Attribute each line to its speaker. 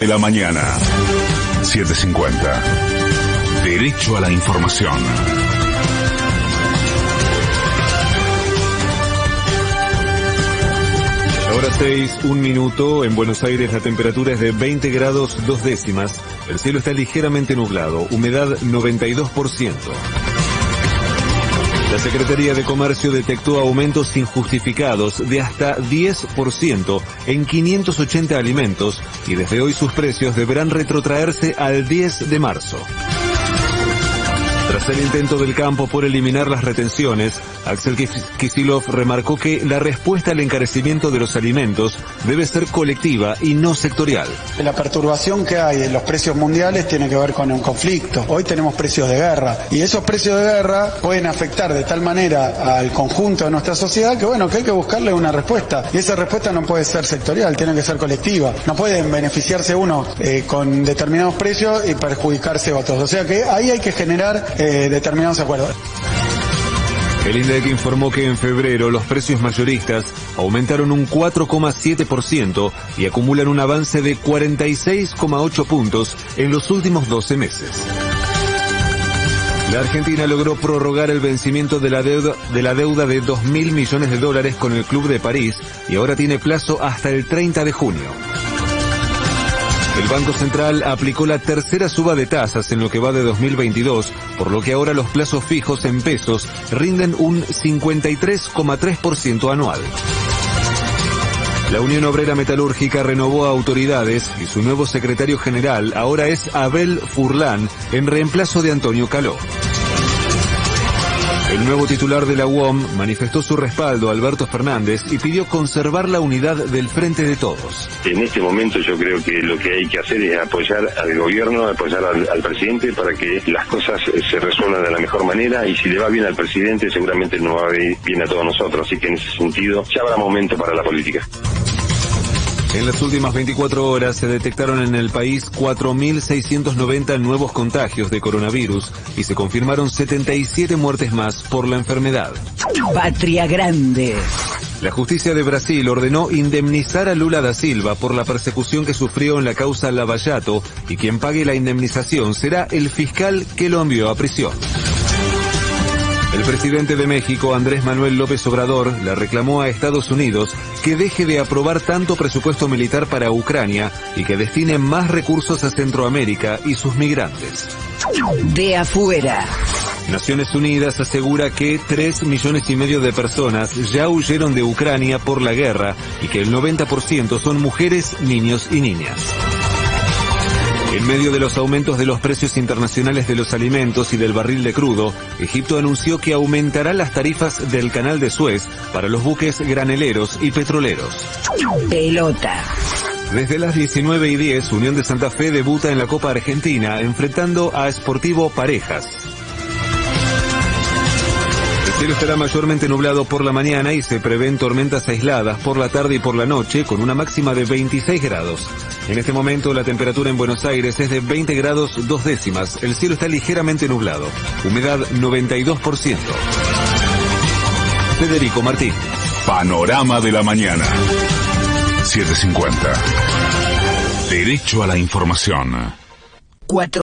Speaker 1: de la mañana. 750. Derecho a la información.
Speaker 2: Ahora 6, un minuto. En Buenos Aires la temperatura es de 20 grados dos décimas. El cielo está ligeramente nublado. Humedad 92%. La Secretaría de Comercio detectó aumentos injustificados de hasta 10% en 580 alimentos y desde hoy sus precios deberán retrotraerse al 10 de marzo. Tras el intento del campo por eliminar las retenciones, Axel Kisilov remarcó que la respuesta al encarecimiento de los alimentos debe ser colectiva y no sectorial.
Speaker 3: La perturbación que hay en los precios mundiales tiene que ver con un conflicto. Hoy tenemos precios de guerra y esos precios de guerra pueden afectar de tal manera al conjunto de nuestra sociedad que bueno, que hay que buscarle una respuesta. Y esa respuesta no puede ser sectorial, tiene que ser colectiva. No pueden beneficiarse uno eh, con determinados precios y perjudicarse otros. O sea que ahí hay que generar eh, determinados acuerdos.
Speaker 2: El INDEC informó que en febrero los precios mayoristas aumentaron un 4,7% y acumulan un avance de 46,8 puntos en los últimos 12 meses. La Argentina logró prorrogar el vencimiento de la deuda de la deuda de 2 mil millones de dólares con el Club de París y ahora tiene plazo hasta el 30 de junio. El Banco Central aplicó la tercera suba de tasas en lo que va de 2022, por lo que ahora los plazos fijos en pesos rinden un 53,3% anual. La Unión Obrera Metalúrgica renovó a autoridades y su nuevo secretario general ahora es Abel Furlan en reemplazo de Antonio Caló. El nuevo titular de la UOM manifestó su respaldo a Alberto Fernández y pidió conservar la unidad del Frente de Todos.
Speaker 4: En este momento yo creo que lo que hay que hacer es apoyar al gobierno, apoyar al, presidente para que las cosas eh, se resuelvan de la mejor manera y si le va bien al presidente seguramente nos va bien a todos nosotros. Así que en ese sentido ya habrá momento para la política.
Speaker 2: En las últimas 24 horas se detectaron en el país 4.690 nuevos contagios de coronavirus y se confirmaron 77 muertes más por la enfermedad.
Speaker 5: Patria Grande.
Speaker 2: La justicia de Brasil ordenó indemnizar a Lula da Silva por la persecución que sufrió en la causa Lavallato y quien pague la indemnización será el fiscal que lo envió a prisión. El presidente de México, Andrés Manuel López Obrador, le reclamó a Estados Unidos que deje de aprobar tanto presupuesto militar para Ucrania y que destine más recursos a Centroamérica y sus migrantes.
Speaker 5: De afuera.
Speaker 2: Naciones Unidas asegura que 3 millones y medio de personas ya huyeron de Ucrania por la guerra y que el 90% son mujeres, niños y niñas. En medio de los aumentos de los precios internacionales de los alimentos y del barril de crudo, Egipto anunció que aumentará las tarifas del canal de Suez para los buques graneleros y petroleros.
Speaker 5: Pelota.
Speaker 2: Desde las 19 y 10, Unión de Santa Fe debuta en la Copa Argentina enfrentando a Sportivo Parejas. El cielo estará mayormente nublado por la mañana y se prevén tormentas aisladas por la tarde y por la noche con una máxima de 26 grados. En este momento la temperatura en Buenos Aires es de 20 grados dos décimas. El cielo está ligeramente nublado. Humedad 92%. Federico Martín.
Speaker 1: Panorama de la mañana. 750. Derecho a la información.
Speaker 5: Cuatro.